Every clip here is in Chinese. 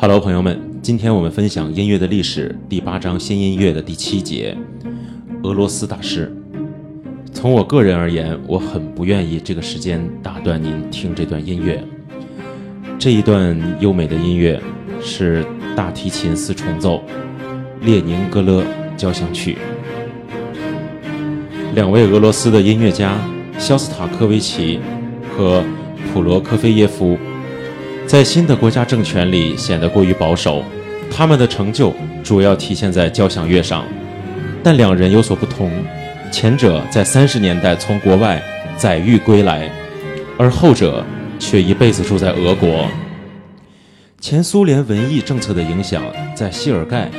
Hello，朋友们，今天我们分享音乐的历史第八章新音乐的第七节，俄罗斯大师。从我个人而言，我很不愿意这个时间打断您听这段音乐。这一段优美的音乐是大提琴四重奏《列宁格勒交响曲》。两位俄罗斯的音乐家肖斯塔科维奇和普罗科菲耶夫，在新的国家政权里显得过于保守。他们的成就主要体现在交响乐上，但两人有所不同。前者在三十年代从国外载誉归来，而后者却一辈子住在俄国。前苏联文艺政策的影响在谢尔盖·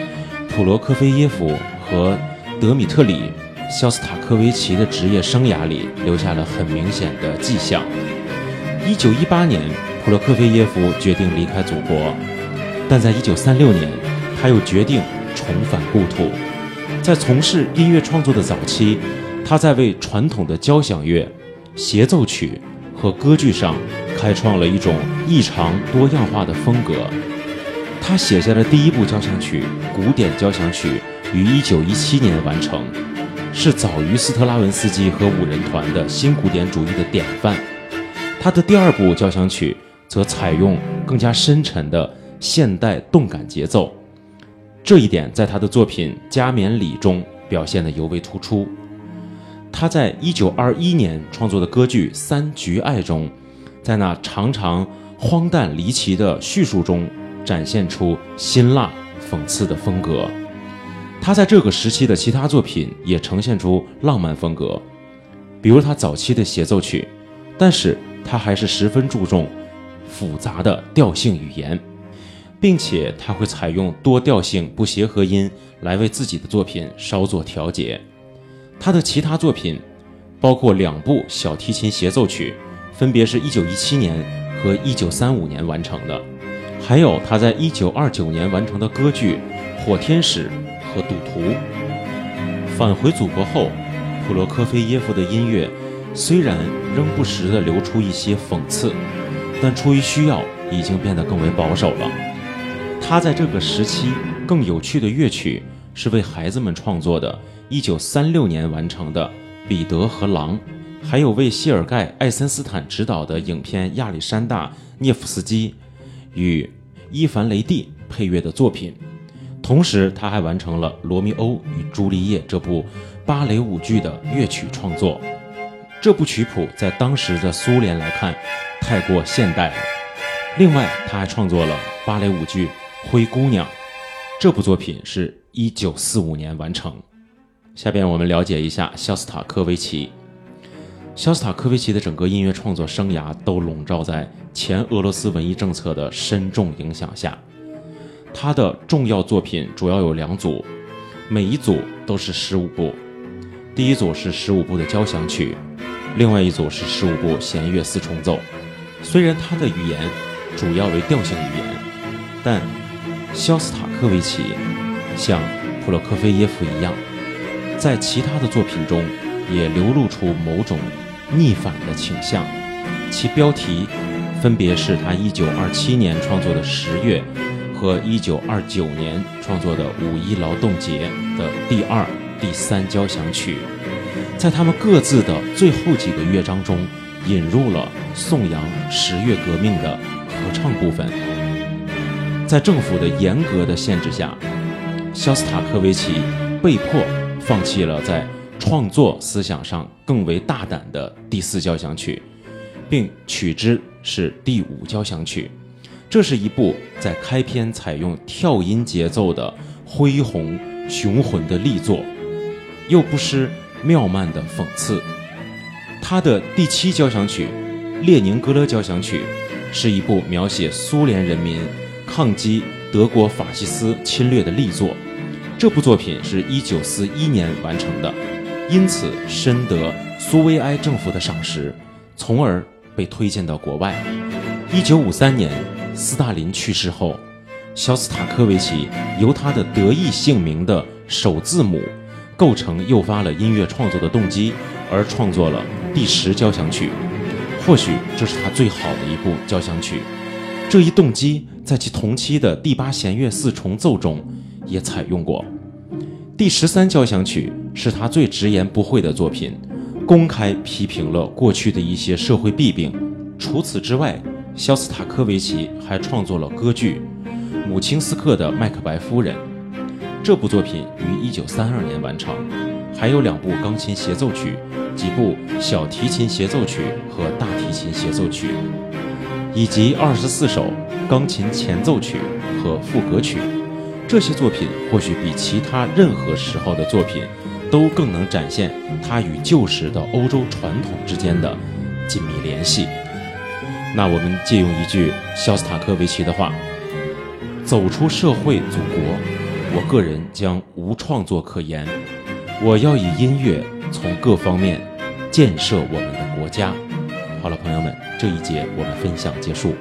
普罗科菲耶夫和德米特里·肖斯塔科维奇的职业生涯里留下了很明显的迹象。一九一八年，普罗科菲耶夫决定离开祖国，但在一九三六年，他又决定重返故土。在从事音乐创作的早期，他在为传统的交响乐、协奏曲和歌剧上开创了一种异常多样化的风格。他写下的第一部交响曲《古典交响曲》于1917年完成，是早于斯特拉文斯基和五人团的新古典主义的典范。他的第二部交响曲则采用更加深沉的现代动感节奏。这一点在他的作品《加冕礼》中表现得尤为突出。他在1921年创作的歌剧《三局爱》中，在那常常荒诞离奇的叙述中，展现出辛辣讽刺的风格。他在这个时期的其他作品也呈现出浪漫风格，比如他早期的协奏曲，但是他还是十分注重复杂的调性语言。并且他会采用多调性不协和音来为自己的作品稍作调节。他的其他作品包括两部小提琴协奏曲，分别是一九一七年和一九三五年完成的，还有他在一九二九年完成的歌剧《火天使》和《赌徒》。返回祖国后，普罗科菲耶夫的音乐虽然仍不时地流出一些讽刺，但出于需要，已经变得更为保守了。他在这个时期更有趣的乐曲是为孩子们创作的1936年完成的《彼得和狼》，还有为谢尔盖·艾森斯坦执导的影片《亚历山大·涅夫斯基》与伊凡·雷蒂配乐的作品。同时，他还完成了《罗密欧与朱丽叶》这部芭蕾舞剧的乐曲创作。这部曲谱在当时的苏联来看太过现代了。另外，他还创作了芭蕾舞剧。《灰姑娘》这部作品是一九四五年完成。下边我们了解一下肖斯塔科维奇。肖斯塔科维奇的整个音乐创作生涯都笼罩在前俄罗斯文艺政策的深重影响下。他的重要作品主要有两组，每一组都是十五部。第一组是十五部的交响曲，另外一组是十五部弦乐四重奏。虽然他的语言主要为调性语言，但肖斯塔科维奇像普罗科菲耶夫一样，在其他的作品中也流露出某种逆反的倾向。其标题分别是他1927年创作的《十月》和1929年创作的《五一劳动节》的第二、第三交响曲。在他们各自的最后几个乐章中，引入了颂扬十月革命的合唱部分。在政府的严格的限制下，肖斯塔科维奇被迫放弃了在创作思想上更为大胆的第四交响曲，并取之是第五交响曲。这是一部在开篇采用跳音节奏的恢宏雄浑的力作，又不失妙曼的讽刺。他的第七交响曲《列宁格勒交响曲》是一部描写苏联人民。抗击德国法西斯侵略的力作，这部作品是一九四一年完成的，因此深得苏维埃政府的赏识，从而被推荐到国外。一九五三年，斯大林去世后，肖斯塔科维奇由他的得意姓名的首字母构成诱发了音乐创作的动机，而创作了第十交响曲《或许这是他最好的一部交响曲。这一动机在其同期的第八弦乐四重奏中也采用过。第十三交响曲是他最直言不讳的作品，公开批评了过去的一些社会弊病。除此之外，肖斯塔科维奇还创作了歌剧《母亲斯克的麦克白夫人》。这部作品于一九三二年完成，还有两部钢琴协奏曲、几部小提琴协奏曲和大提琴协奏曲。以及二十四首钢琴前奏曲和赋格曲，这些作品或许比其他任何时候的作品都更能展现他与旧时的欧洲传统之间的紧密联系。那我们借用一句肖斯塔科维奇的话：“走出社会祖国，我个人将无创作可言。我要以音乐从各方面建设我们的国家。”好了，朋友们，这一节我们分享结束。